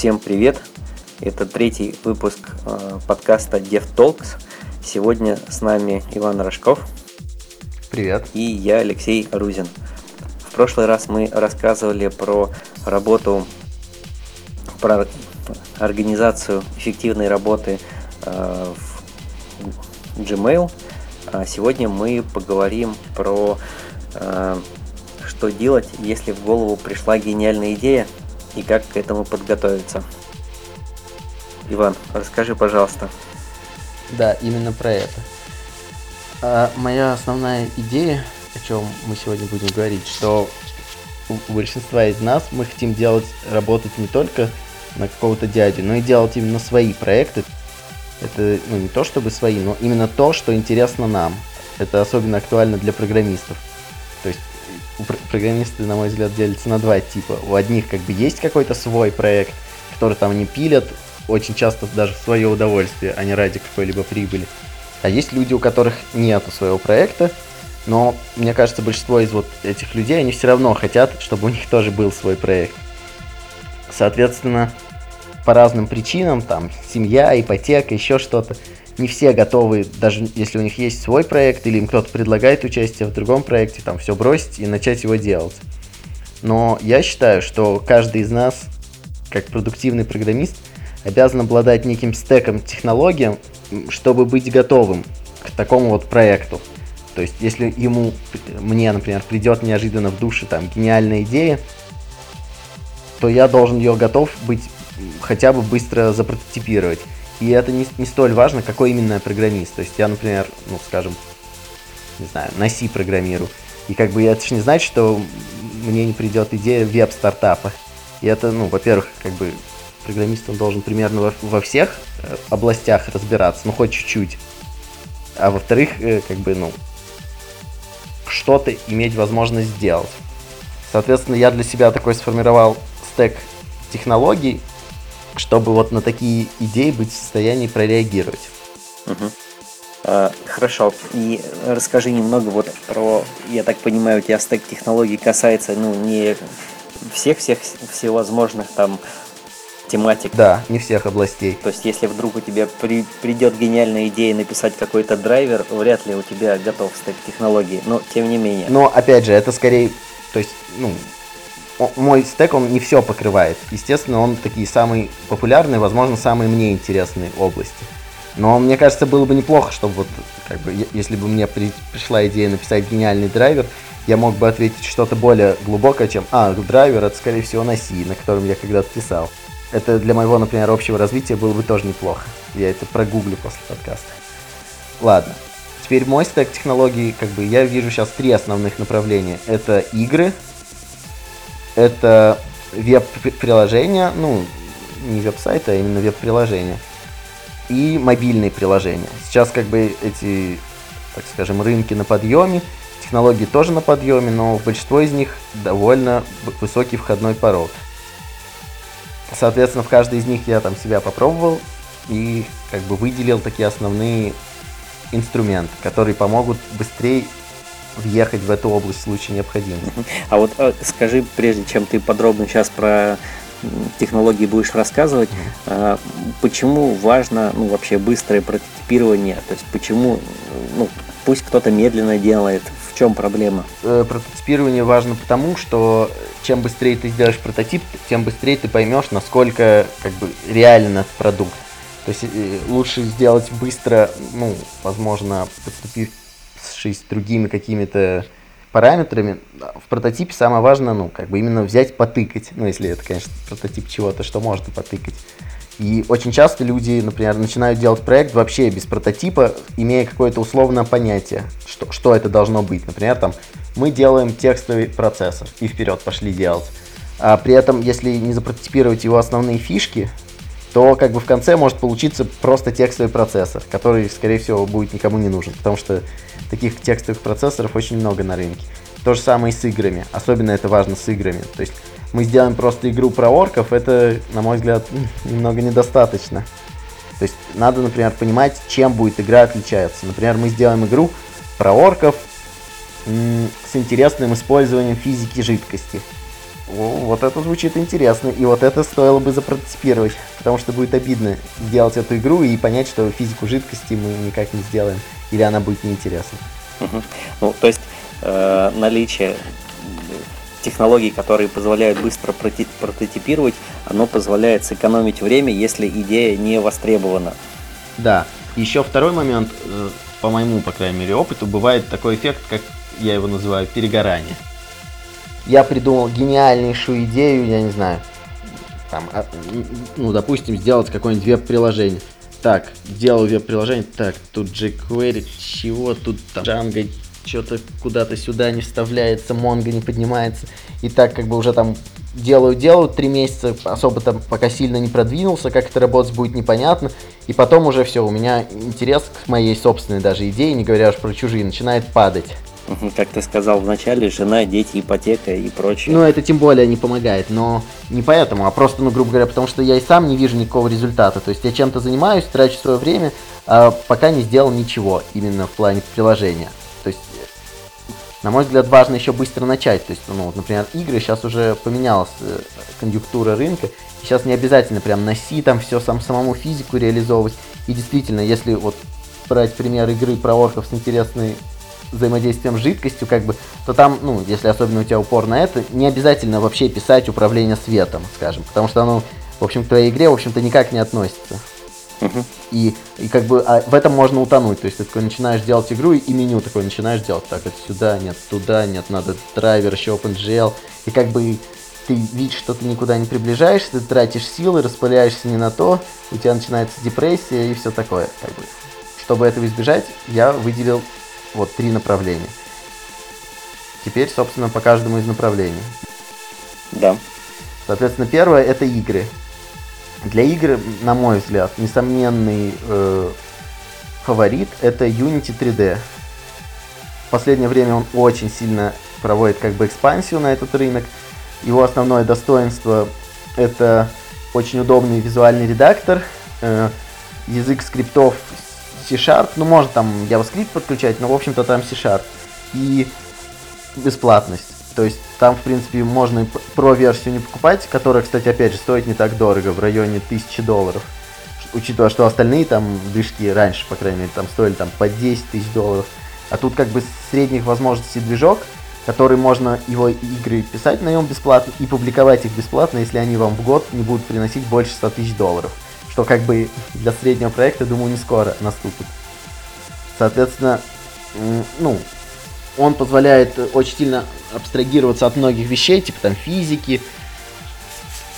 Всем привет! Это третий выпуск э, подкаста DevTalks. Сегодня с нами Иван Рожков. Привет. И я, Алексей Рузин. В прошлый раз мы рассказывали про работу, про организацию эффективной работы э, в Gmail. А сегодня мы поговорим про э, что делать, если в голову пришла гениальная идея и как к этому подготовиться. Иван, расскажи, пожалуйста. Да, именно про это. А, моя основная идея, о чем мы сегодня будем говорить, что у большинства из нас мы хотим делать, работать не только на какого-то дядю, но и делать именно свои проекты. Это ну, не то чтобы свои, но именно то, что интересно нам. Это особенно актуально для программистов. Программисты, на мой взгляд, делятся на два типа. У одних как бы есть какой-то свой проект, который там не пилят, очень часто даже в свое удовольствие, а не ради какой-либо прибыли. А есть люди, у которых нету своего проекта, но мне кажется, большинство из вот этих людей, они все равно хотят, чтобы у них тоже был свой проект. Соответственно, по разным причинам, там, семья, ипотека, еще что-то, не все готовы, даже если у них есть свой проект, или им кто-то предлагает участие в другом проекте, там, все бросить и начать его делать. Но я считаю, что каждый из нас, как продуктивный программист, обязан обладать неким стеком технологий, чтобы быть готовым к такому вот проекту. То есть, если ему, мне, например, придет неожиданно в душе там гениальная идея, то я должен ее готов быть хотя бы быстро запрототипировать. И это не, не столь важно, какой именно программист. То есть я, например, ну, скажем, не знаю, на C программирую. И как бы это же не значит, что мне не придет идея веб-стартапа. И это, ну, во-первых, как бы программист он должен примерно во, во всех э, областях разбираться, ну хоть чуть-чуть. А во-вторых, э, как бы, ну, что-то иметь возможность сделать. Соответственно, я для себя такой сформировал стек технологий, чтобы вот на такие идеи быть в состоянии прореагировать. Угу. А, хорошо. И расскажи немного вот про, я так понимаю, у тебя стек технологий касается, ну, не всех-всех всевозможных там тематик. Да, не всех областей. То есть, если вдруг у тебя при, придет гениальная идея написать какой-то драйвер, вряд ли у тебя готов стек технологий, но тем не менее. Но, опять же, это скорее, то есть, ну, мой стек, он не все покрывает. Естественно, он такие самые популярные, возможно, самые мне интересные области. Но мне кажется, было бы неплохо, чтобы вот, как бы, если бы мне при, пришла идея написать гениальный драйвер, я мог бы ответить что-то более глубокое, чем, а, драйвер, это, скорее всего, на C, на котором я когда-то писал. Это для моего, например, общего развития было бы тоже неплохо. Я это прогуглю после подкаста. Ладно. Теперь мой стек технологий, как бы, я вижу сейчас три основных направления. Это игры, это веб-приложения, ну, не веб-сайты, а именно веб-приложения, и мобильные приложения. Сейчас как бы эти, так скажем, рынки на подъеме, технологии тоже на подъеме, но в большинство из них довольно высокий входной порог. Соответственно, в каждой из них я там себя попробовал и как бы выделил такие основные инструменты, которые помогут быстрее въехать в эту область в случае необходимости. А вот э, скажи, прежде чем ты подробно сейчас про технологии будешь рассказывать, mm-hmm. почему важно ну, вообще быстрое прототипирование? То есть почему, ну, пусть кто-то медленно делает, в чем проблема? Э, прототипирование важно потому, что чем быстрее ты сделаешь прототип, тем быстрее ты поймешь, насколько как бы реально продукт. То есть лучше сделать быстро, ну, возможно, поступив с другими какими-то параметрами. В прототипе самое важное, ну, как бы именно взять, потыкать. Ну, если это, конечно, прототип чего-то, что можно потыкать. И очень часто люди, например, начинают делать проект вообще без прототипа, имея какое-то условное понятие, что, что это должно быть. Например, там, мы делаем текстовый процессор и вперед пошли делать. А при этом, если не запрототипировать его основные фишки, то как бы в конце может получиться просто текстовый процессор, который, скорее всего, будет никому не нужен, потому что таких текстовых процессоров очень много на рынке. То же самое и с играми. Особенно это важно с играми. То есть мы сделаем просто игру про орков, это, на мой взгляд, немного недостаточно. То есть надо, например, понимать, чем будет игра отличаться. Например, мы сделаем игру про орков с интересным использованием физики жидкости. Вот это звучит интересно, и вот это стоило бы запротестировать, потому что будет обидно сделать эту игру и понять, что физику жидкости мы никак не сделаем, или она будет неинтересна. Ну, то есть э, наличие технологий, которые позволяют быстро прототипировать, оно позволяет сэкономить время, если идея не востребована. Да. Еще второй момент, э, по моему, по крайней мере, опыту, бывает такой эффект, как я его называю, перегорание. Я придумал гениальнейшую идею, я не знаю, там, а, ну, допустим, сделать какое-нибудь веб-приложение. Так, делаю веб-приложение, так, тут jQuery, чего тут там, Django, что-то куда-то сюда не вставляется, Mongo не поднимается. И так как бы уже там делаю, делаю три месяца, особо там пока сильно не продвинулся, как это работать будет непонятно. И потом уже все, у меня интерес к моей собственной даже идее, не говоря уж про чужие, начинает падать. Как ты сказал в начале, жена, дети, ипотека и прочее. Ну, это тем более не помогает, но не поэтому, а просто, ну, грубо говоря, потому что я и сам не вижу никакого результата. То есть я чем-то занимаюсь, трачу свое время, а пока не сделал ничего именно в плане приложения. То есть на мой взгляд, важно еще быстро начать. То есть, ну, вот, например, игры, сейчас уже поменялась э, конъюнктура рынка. Сейчас не обязательно прям C там все сам самому физику реализовывать. И действительно, если вот брать пример игры про орков с интересной взаимодействием с жидкостью, как бы, то там, ну, если особенно у тебя упор на это, не обязательно вообще писать управление светом, скажем, потому что оно, в общем, к твоей игре, в общем-то, никак не относится. И, и как бы а в этом можно утонуть. То есть ты такой начинаешь делать игру, и меню такое начинаешь делать. Так, это сюда, нет, туда, нет, надо драйвер, еще OpenGL. И как бы ты видишь, что ты никуда не приближаешься, ты тратишь силы, распыляешься не на то, у тебя начинается депрессия и все такое. Как бы. Чтобы этого избежать, я выделил вот три направления. Теперь, собственно, по каждому из направлений. Да. Соответственно, первое это игры. Для игр, на мой взгляд, несомненный э, фаворит это Unity 3D. В последнее время он очень сильно проводит как бы экспансию на этот рынок. Его основное достоинство это очень удобный визуальный редактор, э, язык скриптов C-Sharp, ну можно там JavaScript подключать, но в общем-то там C-Sharp. И бесплатность. То есть там, в принципе, можно про-версию не покупать, которая, кстати, опять же, стоит не так дорого, в районе 1000 долларов. Учитывая, что остальные там движки раньше, по крайней мере, там стоили там по 10 тысяч долларов. А тут как бы средних возможностей движок, который можно его игры писать на нем бесплатно и публиковать их бесплатно, если они вам в год не будут приносить больше 100 тысяч долларов. Что как бы для среднего проекта, думаю, не скоро наступит. Соответственно, ну, он позволяет очень сильно абстрагироваться от многих вещей, типа там физики,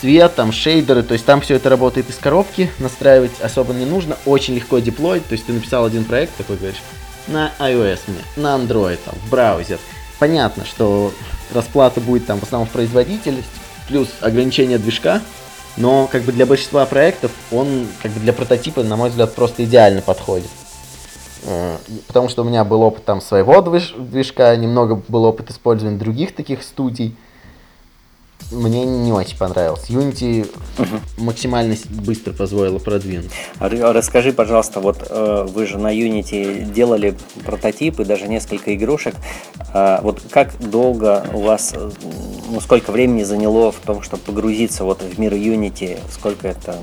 цвет, там шейдеры, то есть там все это работает из коробки, настраивать особо не нужно, очень легко деплоить, то есть ты написал один проект, такой говоришь, на iOS мне, на Android, там, в браузер. Понятно, что расплата будет там в основном в производительность, плюс ограничение движка, но как бы для большинства проектов он как бы для прототипа, на мой взгляд, просто идеально подходит. Э, потому что у меня был опыт там своего движка, немного был опыт использования других таких студий. Мне не очень понравился. Unity угу. максимально быстро позволило продвинуть. А расскажи, пожалуйста, вот э, вы же на Unity делали прототипы, даже несколько игрушек. А вот как долго у вас, э, ну сколько времени заняло в том, чтобы погрузиться вот в мир Unity? Сколько это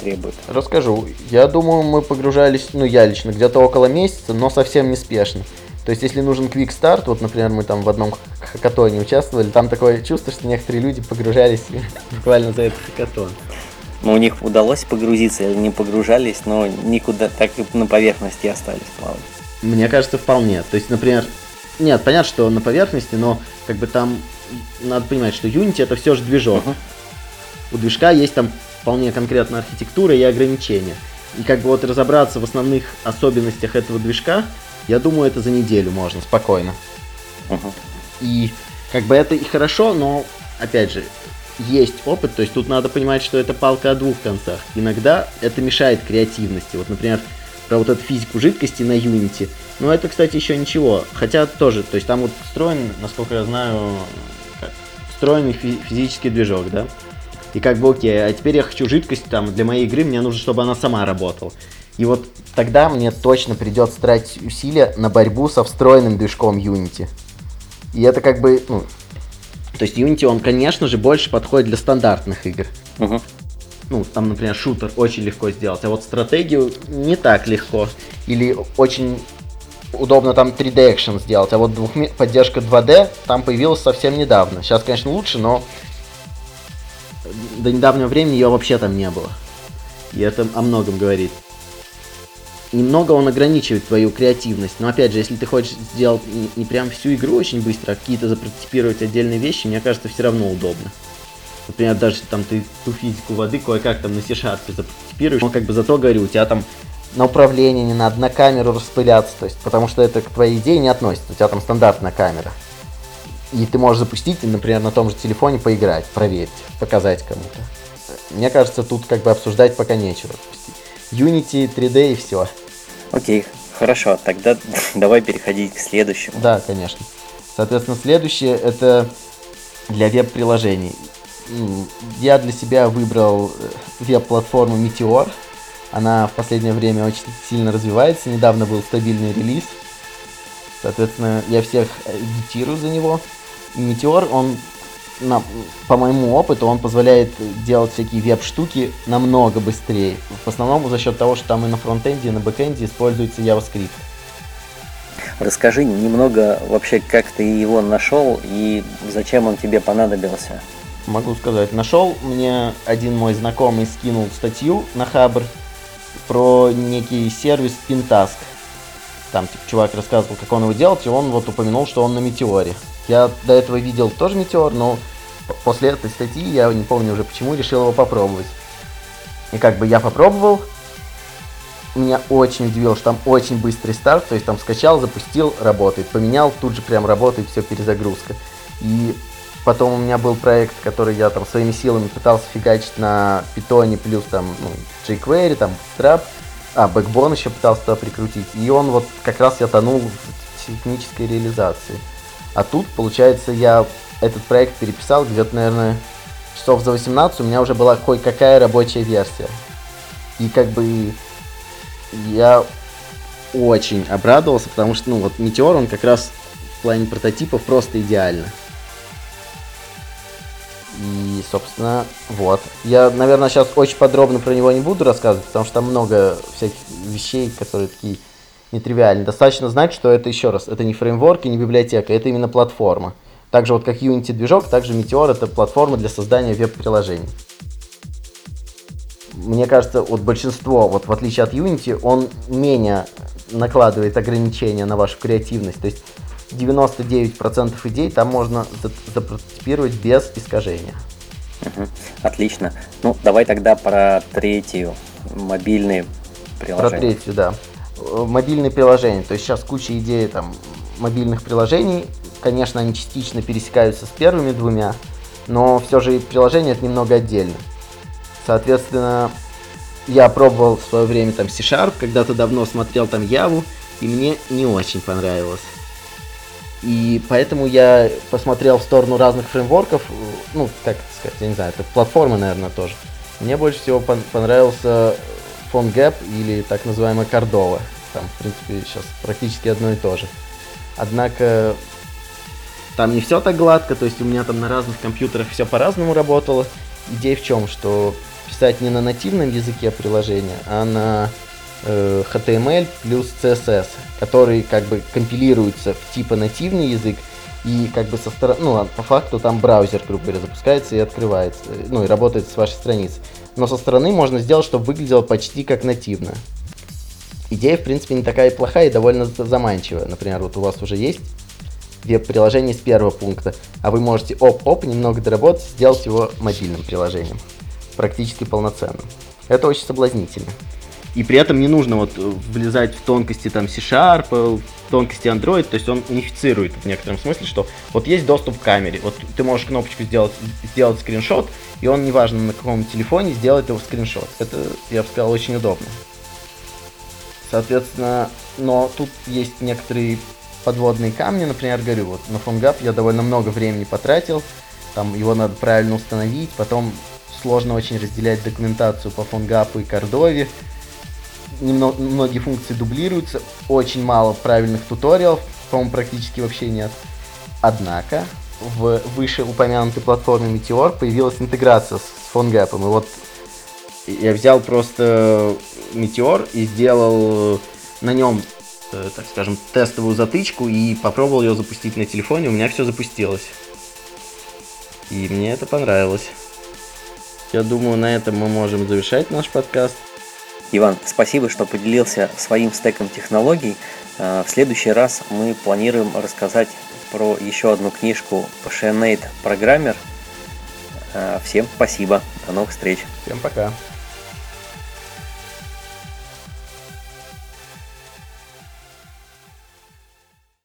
требует? Расскажу. Я думаю, мы погружались, ну я лично, где-то около месяца, но совсем неспешно. То есть, если нужен quick start, вот, например, мы там в одном хакатоне участвовали, там такое чувство, что некоторые люди погружались буквально за этот хакатон. Ну, у них удалось погрузиться, или не погружались, но никуда так и на поверхности остались плавать. Мне кажется, вполне. То есть, например, нет, понятно, что на поверхности, но как бы там надо понимать, что Unity это все же движок. Uh-huh. У движка есть там вполне конкретная архитектура и ограничения. И как бы вот разобраться в основных особенностях этого движка, я думаю, это за неделю можно спокойно. Uh-huh. И как бы это и хорошо, но опять же, есть опыт, то есть тут надо понимать, что это палка о двух концах. Иногда это мешает креативности. Вот, например, про вот эту физику жидкости на Unity. Ну, это, кстати, еще ничего. Хотя тоже, то есть там вот встроен, насколько я знаю, встроенный фи- физический движок, да? И как бы окей, а теперь я хочу жидкость там для моей игры, мне нужно, чтобы она сама работала. И вот тогда мне точно придется тратить усилия на борьбу со встроенным движком Unity. И это как бы, ну, То есть Unity, он, конечно же, больше подходит для стандартных игр. Мгм. Ну, там, например, шутер очень легко сделать, а вот стратегию не так легко. Или очень удобно там 3D экшен сделать, а вот двухме- поддержка 2D там появилась совсем недавно. Сейчас, конечно, лучше, но до недавнего времени ее вообще там не было. И это о многом говорит. Немного он ограничивает твою креативность, но опять же, если ты хочешь сделать не, не прям всю игру очень быстро, а какие-то запрототипировать отдельные вещи, мне кажется, все равно удобно. Например, даже там ты ту физику воды кое-как там на C-Sharp запрототипируешь, но как бы зато, говорю, у тебя там на управление не надо на камеру распыляться, то есть, потому что это к твоей идее не относится, у тебя там стандартная камера. И ты можешь запустить, например, на том же телефоне поиграть, проверить, показать кому-то. Мне кажется, тут как бы обсуждать пока нечего. Unity, 3D и все. Окей, хорошо, тогда давай переходить к следующему. Да, конечно. Соответственно, следующее это для веб-приложений. Я для себя выбрал э, веб-платформу Meteor. Она в последнее время очень сильно развивается. Недавно был стабильный релиз. Соответственно, я всех агитирую за него. Meteor, он, на- по моему опыту, он позволяет делать всякие веб-штуки намного быстрее. В основном за счет того, что там и на фронтенде, и на бэкенде используется JavaScript. Расскажи немного вообще, как ты его нашел и зачем он тебе понадобился. Могу сказать, нашел мне один мой знакомый скинул статью на Хабр про некий сервис Pintask. Там типа, чувак рассказывал, как он его делать, и он вот упомянул, что он на Метеоре. Я до этого видел тоже Метеор, но после этой статьи, я не помню уже почему, решил его попробовать. И как бы я попробовал, меня очень удивило, что там очень быстрый старт, то есть там скачал, запустил, работает, поменял, тут же прям работает, все, перезагрузка. И потом у меня был проект, который я там своими силами пытался фигачить на питоне, плюс там ну, jQuery, там Bootstrap, а, Backbone еще пытался туда прикрутить. И он вот как раз я тонул в технической реализации. А тут, получается, я этот проект переписал где-то, наверное, часов за 18, у меня уже была кое-какая рабочая версия. И как бы я очень обрадовался, потому что, ну, вот Метеор, он как раз в плане прототипов просто идеально. И, собственно, вот. Я, наверное, сейчас очень подробно про него не буду рассказывать, потому что там много всяких вещей, которые такие нетривиальные. Достаточно знать, что это, еще раз, это не фреймворк и не библиотека, это именно платформа. Так же вот как Unity движок, также Meteor это платформа для создания веб-приложений. Мне кажется, вот большинство, вот в отличие от Unity, он менее накладывает ограничения на вашу креативность. То есть 99% идей там можно за- запрототипировать без искажения. Отлично. Ну, давай тогда про третью мобильные Про приложения. третью, да. Э, Мобильные приложения. То есть сейчас куча идей там мобильных приложений. Конечно, они частично пересекаются с первыми двумя, но все же приложение это немного отдельно. Соответственно, я пробовал в свое время там C-Sharp, когда-то давно смотрел там Яву, и мне не очень понравилось. И поэтому я посмотрел в сторону разных фреймворков, ну, как сказать, я не знаю, это платформа, наверное, тоже. Мне больше всего пон- понравился PhoneGap или так называемая Cordova. Там, в принципе, сейчас практически одно и то же. Однако там не все так гладко, то есть у меня там на разных компьютерах все по-разному работало. Идея в чем, что писать не на нативном языке приложения, а на э, HTML плюс CSS, который как бы компилируется в типа нативный язык, и как бы со стороны, ну, а по факту там браузер, грубо говоря, запускается и открывается, э, ну, и работает с вашей страницы. Но со стороны можно сделать, чтобы выглядело почти как нативно. Идея, в принципе, не такая и плохая и довольно за- заманчивая. Например, вот у вас уже есть веб-приложение с первого пункта, а вы можете оп-оп немного доработать, сделать его мобильным приложением. Практически полноценным. Это очень соблазнительно. И при этом не нужно вот э, влезать в тонкости там C-Sharp, э, тонкости Android, то есть он унифицирует в некотором смысле, что вот есть доступ к камере, вот ты можешь кнопочку сделать, сделать скриншот, и он, неважно на каком телефоне, сделает его скриншот. Это, я бы сказал, очень удобно. Соответственно, но тут есть некоторые подводные камни, например, говорю, вот на PhoneGap я довольно много времени потратил, там его надо правильно установить, потом сложно очень разделять документацию по PhoneGap и Кордове, Немно- многие функции дублируются, очень мало правильных туториалов, по-моему, практически вообще нет. Однако, в вышеупомянутой платформе Meteor появилась интеграция с PhoneGap. И вот я взял просто Meteor и сделал на нем, э, так скажем, тестовую затычку и попробовал ее запустить на телефоне. У меня все запустилось. И мне это понравилось. Я думаю, на этом мы можем завершать наш подкаст. Иван, спасибо, что поделился своим стеком технологий. Э, в следующий раз мы планируем рассказать про еще одну книжку Passionate Programmer. Э, всем спасибо. До новых встреч. Всем пока.